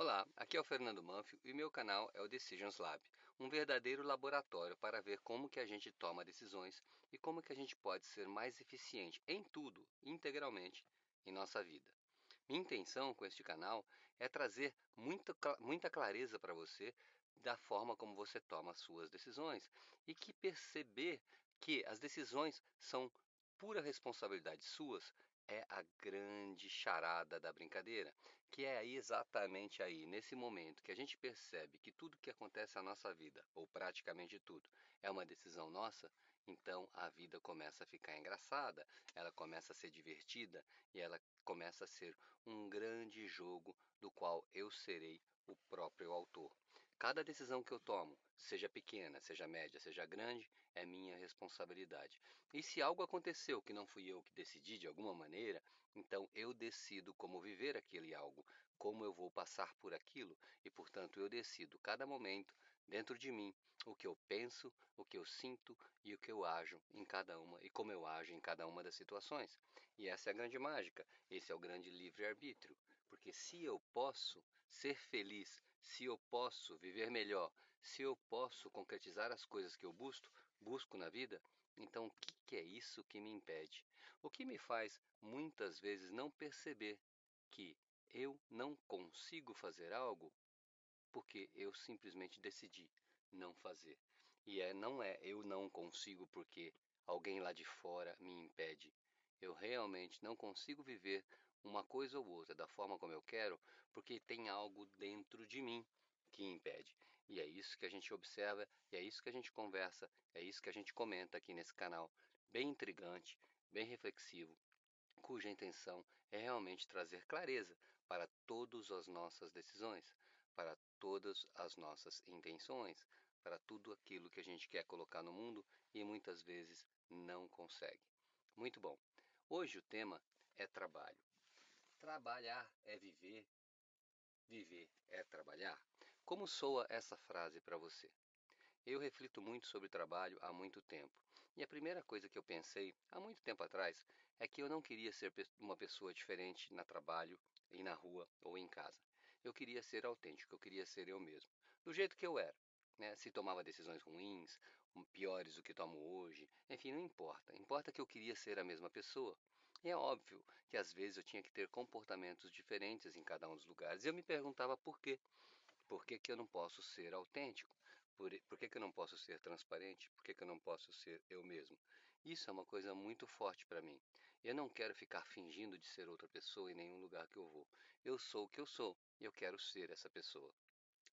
Olá, aqui é o Fernando Manfio e meu canal é o Decisions Lab, um verdadeiro laboratório para ver como que a gente toma decisões e como que a gente pode ser mais eficiente em tudo, integralmente, em nossa vida. Minha intenção com este canal é trazer muita, muita clareza para você da forma como você toma as suas decisões e que perceber que as decisões são pura responsabilidade suas é a grande charada da brincadeira, que é exatamente aí, nesse momento que a gente percebe que tudo que acontece na nossa vida, ou praticamente tudo, é uma decisão nossa, então a vida começa a ficar engraçada, ela começa a ser divertida e ela começa a ser um grande jogo do qual eu serei o próprio autor. Cada decisão que eu tomo, seja pequena, seja média, seja grande, é minha responsabilidade. E se algo aconteceu que não fui eu que decidi de alguma maneira, então eu decido como viver aquele algo, como eu vou passar por aquilo, e portanto eu decido cada momento dentro de mim o que eu penso, o que eu sinto e o que eu ajo em cada uma e como eu ajo em cada uma das situações. E essa é a grande mágica, esse é o grande livre-arbítrio. Porque se eu posso ser feliz, se eu posso viver melhor, se eu posso concretizar as coisas que eu busco, busco na vida, então o que, que é isso que me impede? O que me faz muitas vezes não perceber que eu não consigo fazer algo porque eu simplesmente decidi não fazer. E é, não é eu não consigo porque alguém lá de fora me impede. Eu realmente não consigo viver uma coisa ou outra da forma como eu quero, porque tem algo dentro de mim que impede. E é isso que a gente observa, e é isso que a gente conversa, é isso que a gente comenta aqui nesse canal, bem intrigante, bem reflexivo, cuja intenção é realmente trazer clareza para todas as nossas decisões, para todas as nossas intenções, para tudo aquilo que a gente quer colocar no mundo e muitas vezes não consegue. Muito bom. Hoje o tema é trabalho. Trabalhar é viver, viver é trabalhar. Como soa essa frase para você? Eu reflito muito sobre trabalho há muito tempo. E a primeira coisa que eu pensei, há muito tempo atrás, é que eu não queria ser uma pessoa diferente na trabalho, e na rua ou em casa. Eu queria ser autêntico, eu queria ser eu mesmo, do jeito que eu era. Né? Se tomava decisões ruins, piores do que tomo hoje, enfim, não importa. Importa que eu queria ser a mesma pessoa. E é óbvio que às vezes eu tinha que ter comportamentos diferentes em cada um dos lugares. E eu me perguntava por quê. Por que, que eu não posso ser autêntico? Por, por que, que eu não posso ser transparente? Por que, que eu não posso ser eu mesmo? Isso é uma coisa muito forte para mim. Eu não quero ficar fingindo de ser outra pessoa em nenhum lugar que eu vou. Eu sou o que eu sou e eu quero ser essa pessoa.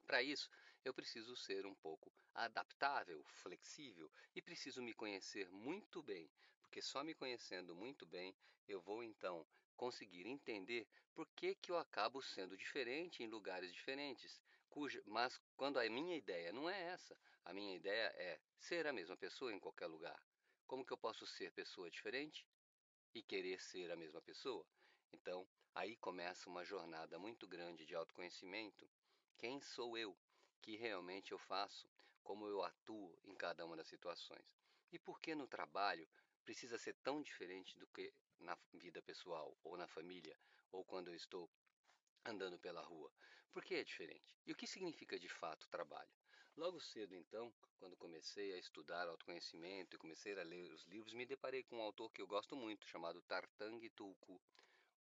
Para isso, eu preciso ser um pouco adaptável, flexível e preciso me conhecer muito bem, porque só me conhecendo muito bem eu vou então conseguir entender por que, que eu acabo sendo diferente em lugares diferentes. Cuja, mas quando a minha ideia não é essa, a minha ideia é ser a mesma pessoa em qualquer lugar. Como que eu posso ser pessoa diferente e querer ser a mesma pessoa? Então, aí começa uma jornada muito grande de autoconhecimento quem sou eu? Que realmente eu faço? Como eu atuo em cada uma das situações? E por que no trabalho precisa ser tão diferente do que na vida pessoal, ou na família, ou quando eu estou andando pela rua? Por que é diferente? E o que significa de fato trabalho? Logo cedo, então, quando comecei a estudar autoconhecimento e comecei a ler os livros, me deparei com um autor que eu gosto muito, chamado Tartang Tulku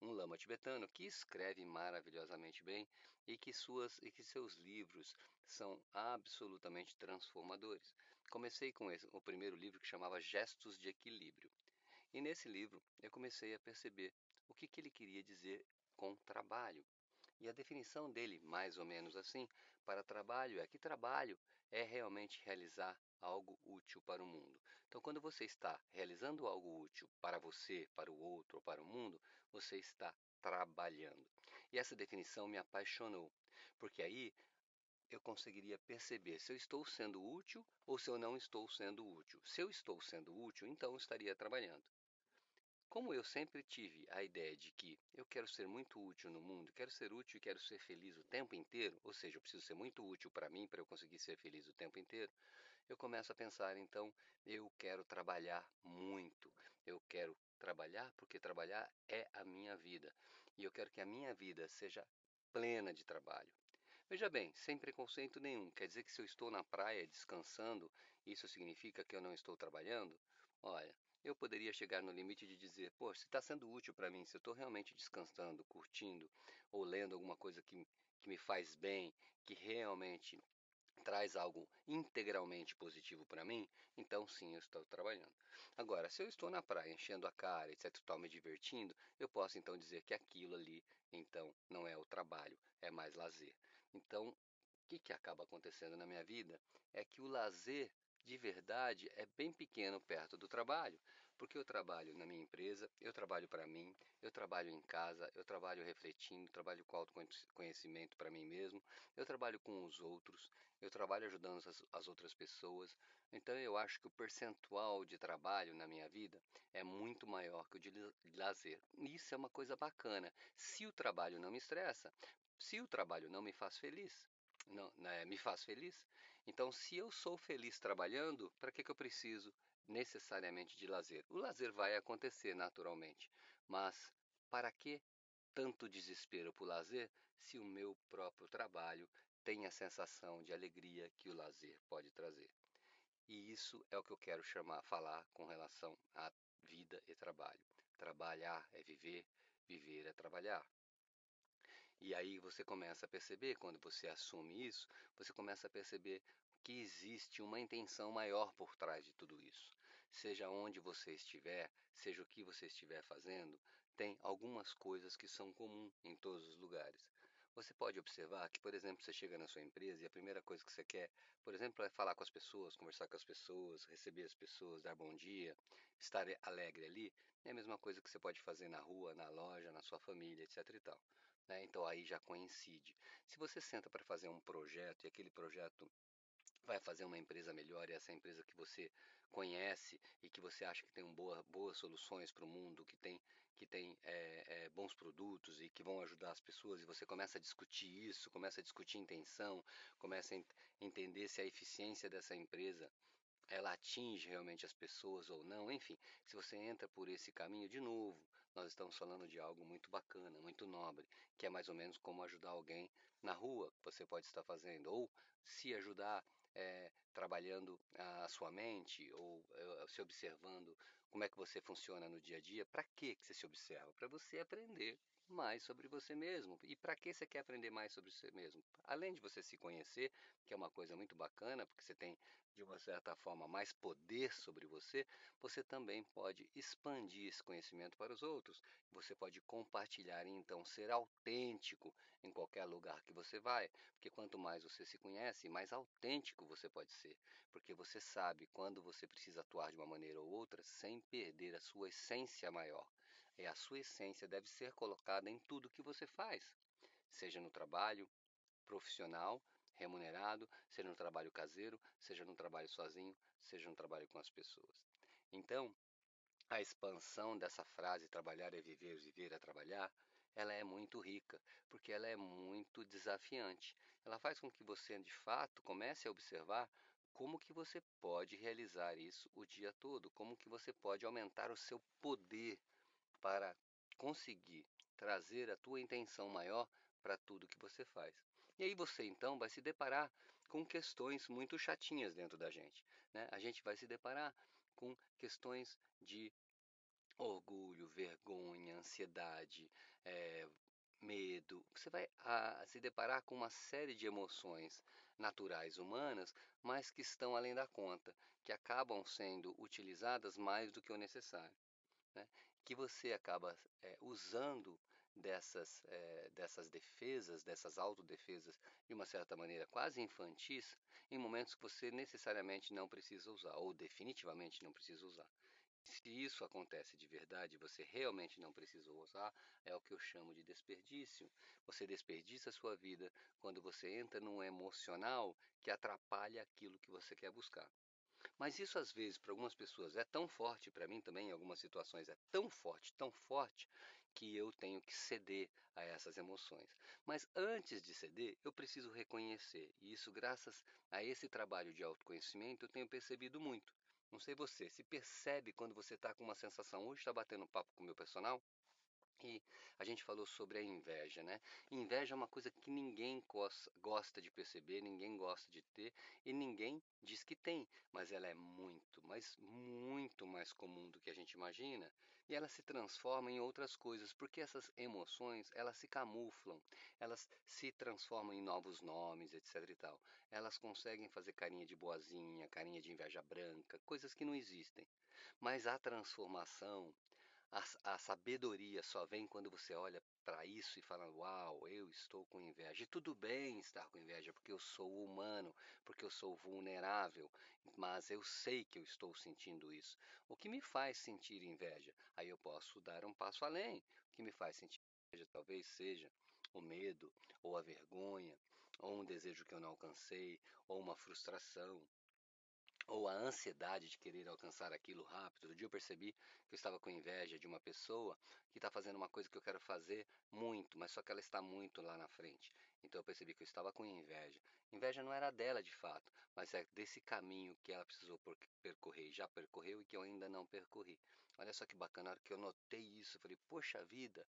um lama tibetano que escreve maravilhosamente bem e que, suas, e que seus livros são absolutamente transformadores. Comecei com esse, o primeiro livro que chamava Gestos de Equilíbrio. E nesse livro eu comecei a perceber o que, que ele queria dizer com trabalho. E a definição dele, mais ou menos assim, para trabalho é que trabalho é realmente realizar algo útil para o mundo. Então, quando você está realizando algo útil para você, para o outro ou para o mundo, você está trabalhando. E essa definição me apaixonou, porque aí eu conseguiria perceber se eu estou sendo útil ou se eu não estou sendo útil. Se eu estou sendo útil, então eu estaria trabalhando. Como eu sempre tive a ideia de que eu quero ser muito útil no mundo, quero ser útil e quero ser feliz o tempo inteiro, ou seja, eu preciso ser muito útil para mim para eu conseguir ser feliz o tempo inteiro, eu começo a pensar, então, eu quero trabalhar muito, eu quero trabalhar porque trabalhar é a minha vida e eu quero que a minha vida seja plena de trabalho. Veja bem, sem preconceito nenhum. Quer dizer que se eu estou na praia descansando, isso significa que eu não estou trabalhando? Olha, eu poderia chegar no limite de dizer, pô, se está sendo útil para mim, se eu estou realmente descansando, curtindo ou lendo alguma coisa que, que me faz bem, que realmente traz algo integralmente positivo para mim, então sim, eu estou trabalhando. Agora, se eu estou na praia enchendo a cara, etc, estou me divertindo, eu posso então dizer que aquilo ali, então, não é o trabalho, é mais lazer. Então, o que, que acaba acontecendo na minha vida é que o lazer de verdade é bem pequeno perto do trabalho, porque eu trabalho na minha empresa, eu trabalho para mim, eu trabalho em casa, eu trabalho refletindo, trabalho com autoconhecimento para mim mesmo, eu trabalho com os outros, eu trabalho ajudando as, as outras pessoas. Então eu acho que o percentual de trabalho na minha vida é muito maior que o de lazer. Isso é uma coisa bacana. Se o trabalho não me estressa, se o trabalho não me faz feliz, não, né, me faz feliz. Então, se eu sou feliz trabalhando, para que, que eu preciso necessariamente de lazer? O lazer vai acontecer naturalmente, mas para que tanto desespero por lazer se o meu próprio trabalho tem a sensação de alegria que o lazer pode trazer? E isso é o que eu quero chamar, falar com relação à vida e trabalho. Trabalhar é viver, viver é trabalhar. E aí você começa a perceber, quando você assume isso, você começa a perceber que existe uma intenção maior por trás de tudo isso. Seja onde você estiver, seja o que você estiver fazendo, tem algumas coisas que são comuns em todos os lugares. Você pode observar que, por exemplo, você chega na sua empresa e a primeira coisa que você quer, por exemplo, é falar com as pessoas, conversar com as pessoas, receber as pessoas, dar bom dia, estar alegre ali, é a mesma coisa que você pode fazer na rua, na loja, na sua família, etc. e tal. Né? Então aí já coincide. Se você senta para fazer um projeto e aquele projeto vai fazer uma empresa melhor e essa empresa que você conhece e que você acha que tem um boa, boas soluções para o mundo, que tem, que tem é, é, bons produtos e que vão ajudar as pessoas, e você começa a discutir isso, começa a discutir intenção, começa a ent entender se a eficiência dessa empresa ela atinge realmente as pessoas ou não, enfim, se você entra por esse caminho, de novo, nós estamos falando de algo muito bacana, muito nobre, que é mais ou menos como ajudar alguém na rua, que você pode estar fazendo, ou se ajudar é, trabalhando a sua mente, ou é, se observando como é que você funciona no dia a dia. Para que você se observa? Para você aprender mais sobre você mesmo. E para que você quer aprender mais sobre você mesmo? Além de você se conhecer, que é uma coisa muito bacana, porque você tem de uma certa forma mais poder sobre você, você também pode expandir esse conhecimento para os outros. Você pode compartilhar e então ser autêntico em qualquer lugar que você vai, porque quanto mais você se conhece, mais autêntico você pode ser, porque você sabe quando você precisa atuar de uma maneira ou outra sem perder a sua essência maior. E a sua essência deve ser colocada em tudo que você faz, seja no trabalho profissional, remunerado, seja no trabalho caseiro, seja no trabalho sozinho, seja no trabalho com as pessoas. Então, a expansão dessa frase trabalhar é viver, viver é trabalhar, ela é muito rica, porque ela é muito desafiante. Ela faz com que você, de fato, comece a observar como que você pode realizar isso o dia todo, como que você pode aumentar o seu poder para conseguir trazer a tua intenção maior para tudo que você faz. E aí você então vai se deparar com questões muito chatinhas dentro da gente. Né? A gente vai se deparar com questões de orgulho, vergonha, ansiedade, é, medo. Você vai a, se deparar com uma série de emoções naturais humanas, mas que estão além da conta, que acabam sendo utilizadas mais do que o necessário né, que você acaba é, usando dessas, é, dessas defesas, dessas autodefesas, de uma certa maneira quase infantis, em momentos que você necessariamente não precisa usar, ou definitivamente não precisa usar. Se isso acontece de verdade, você realmente não precisa usar, é o que eu chamo de desperdício. Você desperdiça a sua vida quando você entra num emocional que atrapalha aquilo que você quer buscar. Mas isso às vezes para algumas pessoas é tão forte, para mim também em algumas situações é tão forte, tão forte, que eu tenho que ceder a essas emoções. Mas antes de ceder, eu preciso reconhecer. E isso graças a esse trabalho de autoconhecimento eu tenho percebido muito. Não sei você, se percebe quando você está com uma sensação, hoje está batendo papo com o meu personal, E a gente falou sobre a inveja, né? Inveja é uma coisa que ninguém gosta de perceber, ninguém gosta de ter e ninguém diz que tem, mas ela é muito, mas muito mais comum do que a gente imagina e ela se transforma em outras coisas, porque essas emoções, elas se camuflam, elas se transformam em novos nomes, etc e tal. Elas conseguem fazer carinha de boazinha, carinha de inveja branca, coisas que não existem. Mas a transformação, a, a sabedoria só vem quando você olha para isso e fala: Uau, eu estou com inveja. E tudo bem estar com inveja, porque eu sou humano, porque eu sou vulnerável, mas eu sei que eu estou sentindo isso. O que me faz sentir inveja? Aí eu posso dar um passo além. O que me faz sentir inveja talvez seja o medo, ou a vergonha, ou um desejo que eu não alcancei, ou uma frustração, ou a ansiedade de querer alcançar aquilo rápido. Outro dia eu percebi que eu estava com inveja de uma pessoa que está fazendo uma coisa que eu quero fazer muito, mas só que ela está muito lá na frente. Então eu percebi que eu estava com inveja. Inveja não era dela de fato, mas é desse caminho que ela precisou percorrer, já percorreu e que eu ainda não percorri. Olha só que bacana, na hora que eu notei isso, eu falei, poxa vida,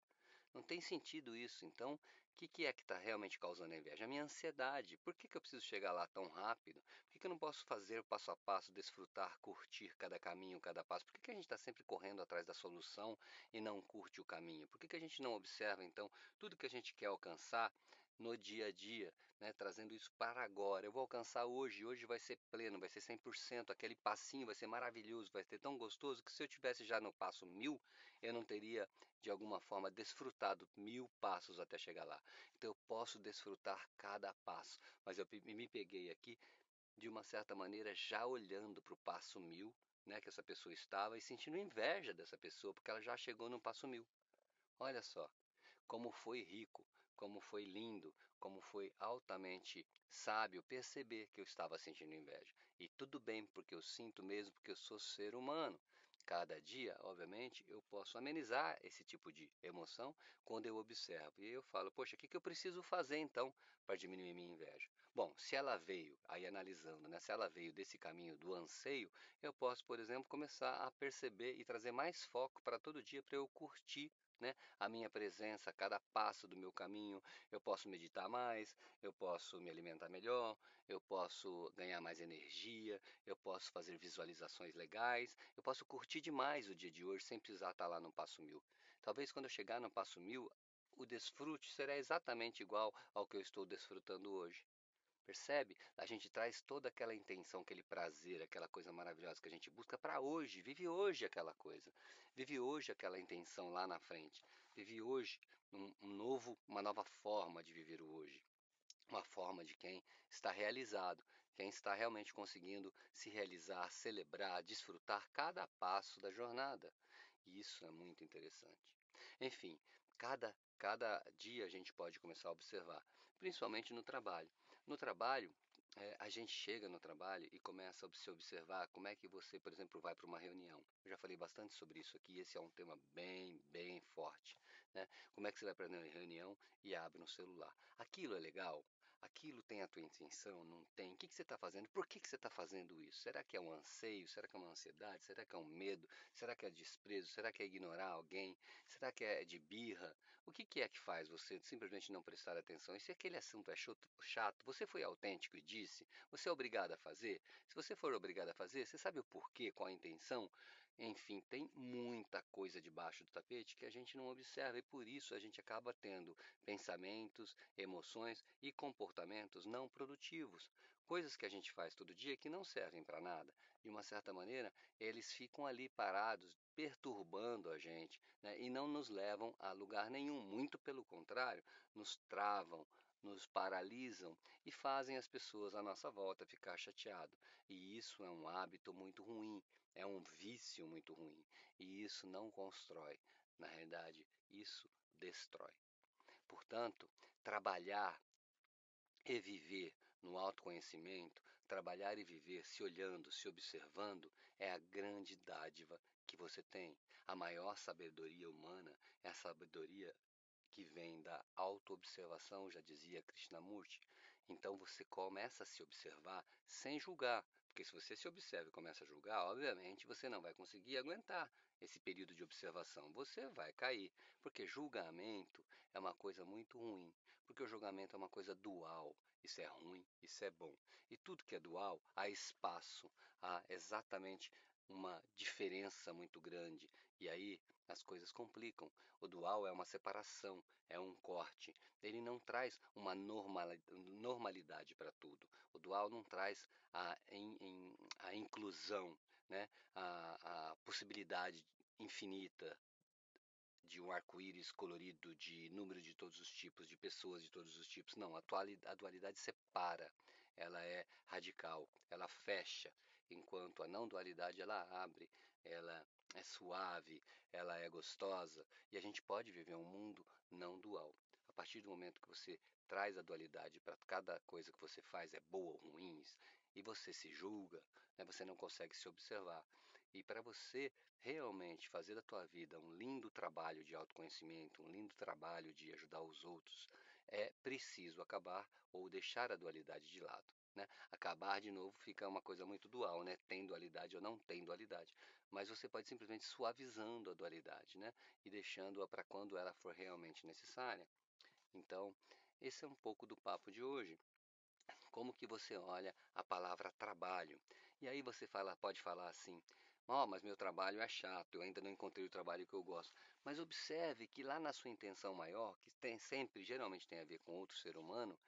não tem sentido isso. Então, o que, que é que está realmente causando a inveja? A minha ansiedade. Por que, que eu preciso chegar lá tão rápido? Por que, que eu não posso fazer passo a passo, desfrutar, curtir cada caminho, cada passo? Por que, que a gente está sempre correndo atrás da solução e não curte o caminho? Por que, que a gente não observa, então, tudo que a gente quer alcançar no dia a dia, né, trazendo isso para agora. Eu vou alcançar hoje, hoje vai ser pleno, vai ser 100%, aquele passinho vai ser maravilhoso, vai ser tão gostoso que se eu tivesse já no passo mil, eu não teria de alguma forma desfrutado mil passos até chegar lá. Então eu posso desfrutar cada passo, mas eu me peguei aqui de uma certa maneira já olhando para o passo mil, né, que essa pessoa estava e sentindo inveja dessa pessoa porque ela já chegou no passo mil. Olha só, como foi rico, como foi lindo, como foi altamente sábio perceber que eu estava sentindo inveja. E tudo bem, porque eu sinto mesmo, porque eu sou ser humano. Cada dia, obviamente, eu posso amenizar esse tipo de emoção quando eu observo. E eu falo, poxa, o que, eu preciso fazer então para diminuir minha inveja? Bom, se ela veio, aí analisando, né, se ela veio desse caminho do anseio, eu posso, por exemplo, começar a perceber e trazer mais foco para todo dia para eu curtir né? a minha presença, cada passo do meu caminho. Eu posso meditar mais, eu posso me alimentar melhor, eu posso ganhar mais energia, eu posso fazer visualizações legais, eu posso curtir demais o dia de hoje sem precisar estar lá no passo mil. Talvez quando eu chegar no passo mil, o desfrute será exatamente igual ao que eu estou desfrutando hoje. Percebe? A gente traz toda aquela intenção, aquele prazer, aquela coisa maravilhosa que a gente busca para hoje. Vive hoje aquela coisa. Vive hoje aquela intenção lá na frente. Vive hoje um, um novo, uma nova forma de viver o hoje. Uma forma de quem está realizado, quem está realmente conseguindo se realizar, celebrar, desfrutar cada passo da jornada. E isso é muito interessante. Enfim, cada cada dia a gente pode começar a observar, principalmente no trabalho. No trabalho, é, a gente chega no trabalho e começa a se observar como é que você, por exemplo, vai para uma reunião. Eu já falei bastante sobre isso aqui, esse é um tema bem, bem forte. Né? Como é que você vai para uma reunião e abre um celular? Aquilo é legal? aquilo tem a tua intenção, não tem? O que, que você está fazendo? Por que, que você está fazendo isso? Será que é um anseio? Será que é uma ansiedade? Será que é um medo? Será que é desprezo? Será que é ignorar alguém? Será que é de birra? O que, que é que faz você simplesmente não prestar atenção? E se aquele assunto é chato, você foi autêntico e disse, você é obrigado a fazer? Se você for obrigado a fazer, você sabe o porquê, qual a intenção? Enfim, tem muita coisa debaixo do tapete que a gente não observa e por isso a gente acaba tendo pensamentos, emoções e comportamentos não produtivos, coisas que a gente faz todo dia que não servem para nada. De uma certa maneira, eles ficam ali parados, perturbando a gente né, e não nos levam a lugar nenhum, muito pelo contrário, nos travam, nos paralisam e fazem as pessoas à nossa volta ficar chateado. E isso é um hábito muito ruim, é um vício muito ruim. E isso não constrói. Na realidade, isso destrói. Portanto, trabalhar e viver no autoconhecimento, trabalhar e viver se olhando, se observando, é a grande dádiva que você tem. A maior sabedoria humana é a sabedoria que vem da autoobservação, já dizia Krishnamurti. Então você começa a se observar sem julgar, porque se você se observa e começa a julgar, obviamente você não vai conseguir aguentar esse período de observação, você vai cair, porque julgamento é uma coisa muito ruim, porque o julgamento é uma coisa dual, isso é ruim, isso é bom. E tudo que é dual, há espaço, há exatamente uma diferença muito grande. E aí as coisas complicam. O dual é uma separação, é um corte. Ele não traz uma normalidade para tudo. O dual não traz a, a inclusão, né? a, a possibilidade infinita de um arco-íris colorido, de número de todos os tipos, de pessoas de todos os tipos. Não, a dualidade separa, ela é radical, ela fecha, enquanto a não dualidade ela abre, ela é suave, ela é gostosa, e a gente pode viver um mundo não dual. A partir do momento que você traz a dualidade para cada coisa que você faz, é boa ou ruim, e você se julga, né, você não consegue se observar. E para você realmente fazer da tua vida um lindo trabalho de autoconhecimento, um lindo trabalho de ajudar os outros, é preciso acabar ou deixar a dualidade de lado. Né? Acabar de novo fica uma coisa muito dual, né? Tem dualidade ou não tem dualidade. Mas você pode simplesmente suavizando a dualidade, né? E deixando-a para quando ela for realmente necessária. Então, esse é um pouco do papo de hoje como que você olha a palavra trabalho. E aí você fala, pode falar assim, oh, mas meu trabalho é chato, eu ainda não encontrei o trabalho que eu gosto. Mas observe que lá na sua intenção maior, que tem sempre, geralmente tem a ver com outro ser humano,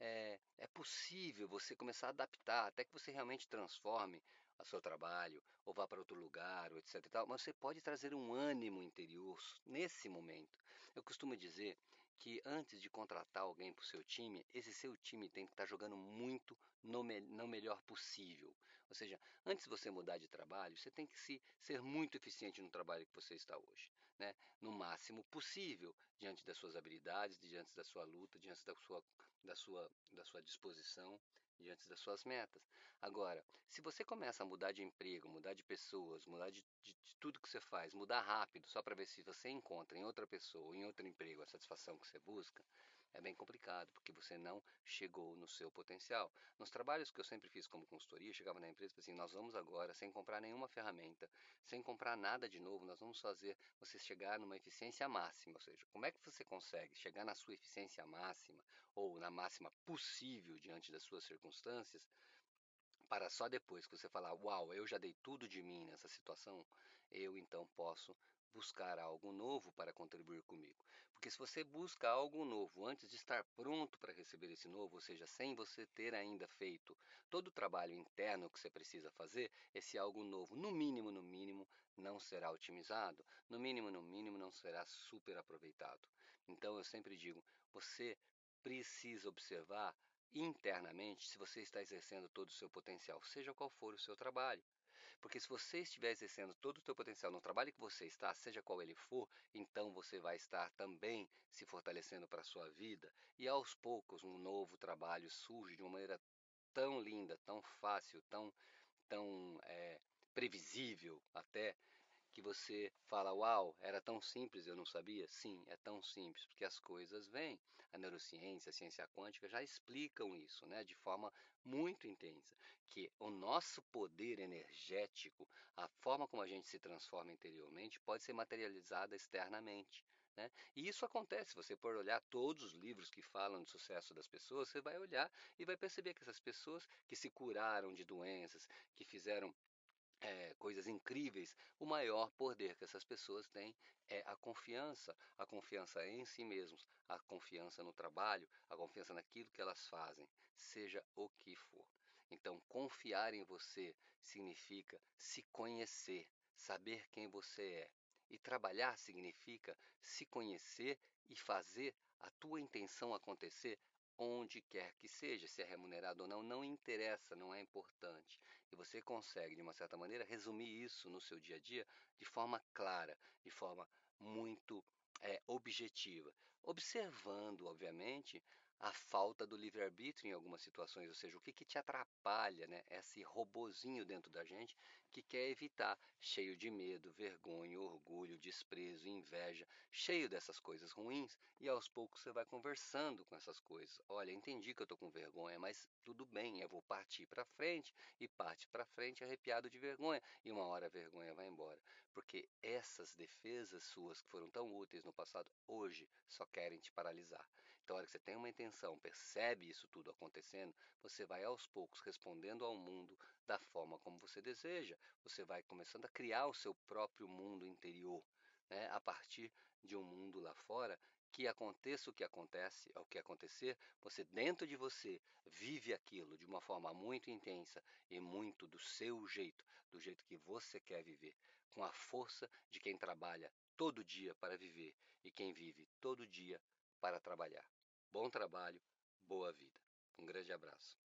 é, é possível você começar a adaptar, até que você realmente transforme o seu trabalho, ou vá para outro lugar, ou etc. E tal, mas você pode trazer um ânimo interior nesse momento. Eu costumo dizer que antes de contratar alguém para o seu time, esse seu time tem que estar jogando muito no, me no melhor possível. Ou seja, antes de você mudar de trabalho, você tem que se, ser muito eficiente no trabalho que você está hoje. Né? No máximo possível, diante das suas habilidades, diante da sua luta, diante da sua, da sua, da sua disposição diante das suas metas. Agora, se você começa a mudar de emprego, mudar de pessoas, mudar de, de, de tudo que você faz, mudar rápido, só para ver se você encontra em outra pessoa, em outro emprego, a satisfação que você busca, é bem complicado, porque você não chegou no seu potencial. Nos trabalhos que eu sempre fiz como consultoria, chegava na empresa e assim, nós vamos agora, sem comprar nenhuma ferramenta, sem comprar nada de novo, nós vamos fazer você chegar numa eficiência máxima. Ou seja, como é que você consegue chegar na sua eficiência máxima, ou na máxima possível diante das suas circunstâncias, para só depois que você falar, uau, eu já dei tudo de mim nessa situação, eu então posso buscar algo novo para contribuir comigo. Porque se você busca algo novo antes de estar pronto para receber esse novo, ou seja, sem você ter ainda feito todo o trabalho interno que você precisa fazer, esse algo novo, no mínimo, no mínimo, não será otimizado, no mínimo, no mínimo, não será super aproveitado. Então eu sempre digo, você precisa observar internamente se você está exercendo todo o seu potencial, seja qual for o seu trabalho. Porque se você estiver exercendo todo o seu potencial no trabalho que você está, seja qual ele for, então você vai estar também se fortalecendo para a sua vida. E aos poucos um novo trabalho surge de uma maneira tão linda, tão fácil, tão, tão é, previsível até, que você fala, uau, era tão simples, eu não sabia? Sim, é tão simples, porque as coisas vêm. A neurociência, a ciência quântica já explicam isso, né, de forma muito intensa, que o nosso poder energético, a forma como a gente se transforma interiormente, pode ser materializada externamente. Né? E isso acontece, você por olhar todos os livros que falam do sucesso das pessoas, você vai olhar e vai perceber que essas pessoas que se curaram de doenças, que fizeram é, coisas incríveis, o maior poder que essas pessoas têm é a confiança, a confiança em si mesmos, a confiança no trabalho, a confiança naquilo que elas fazem, seja o que for. Então, confiar em você significa se conhecer, saber quem você é. E trabalhar significa se conhecer e fazer a tua intenção acontecer onde quer que seja, se é remunerado ou não, não interessa, não é importante. E você consegue, de uma certa maneira, resumir isso no seu dia a dia de forma clara, de forma muito é, objetiva. observando, obviamente, a falta do livre-arbítrio em algumas situações, ou seja, o que, que te atrapalha, né? Esse robozinho dentro da gente que quer evitar, cheio de medo, vergonha, orgulho, desprezo, inveja, cheio dessas coisas ruins, e aos poucos você vai conversando com essas coisas. Olha, entendi que eu tô com vergonha, mas tudo bem, eu vou partir para frente e parte para frente arrepiado de vergonha, e uma hora a vergonha vai embora, porque essas defesas suas que foram tão úteis no passado, hoje só querem te paralisar. Então, a hora que você tem uma intenção, percebe isso tudo acontecendo, você vai aos poucos respondendo ao mundo da forma como você deseja. Você vai começando a criar o seu próprio mundo interior, né? a partir de um mundo lá fora que aconteça o que acontece, o que acontecer, você dentro de você vive aquilo de uma forma muito intensa e muito do seu jeito, do jeito que você quer viver, com a força de quem trabalha todo dia para viver e quem vive todo dia para trabalhar. Bom trabalho, boa vida. Um grande abraço.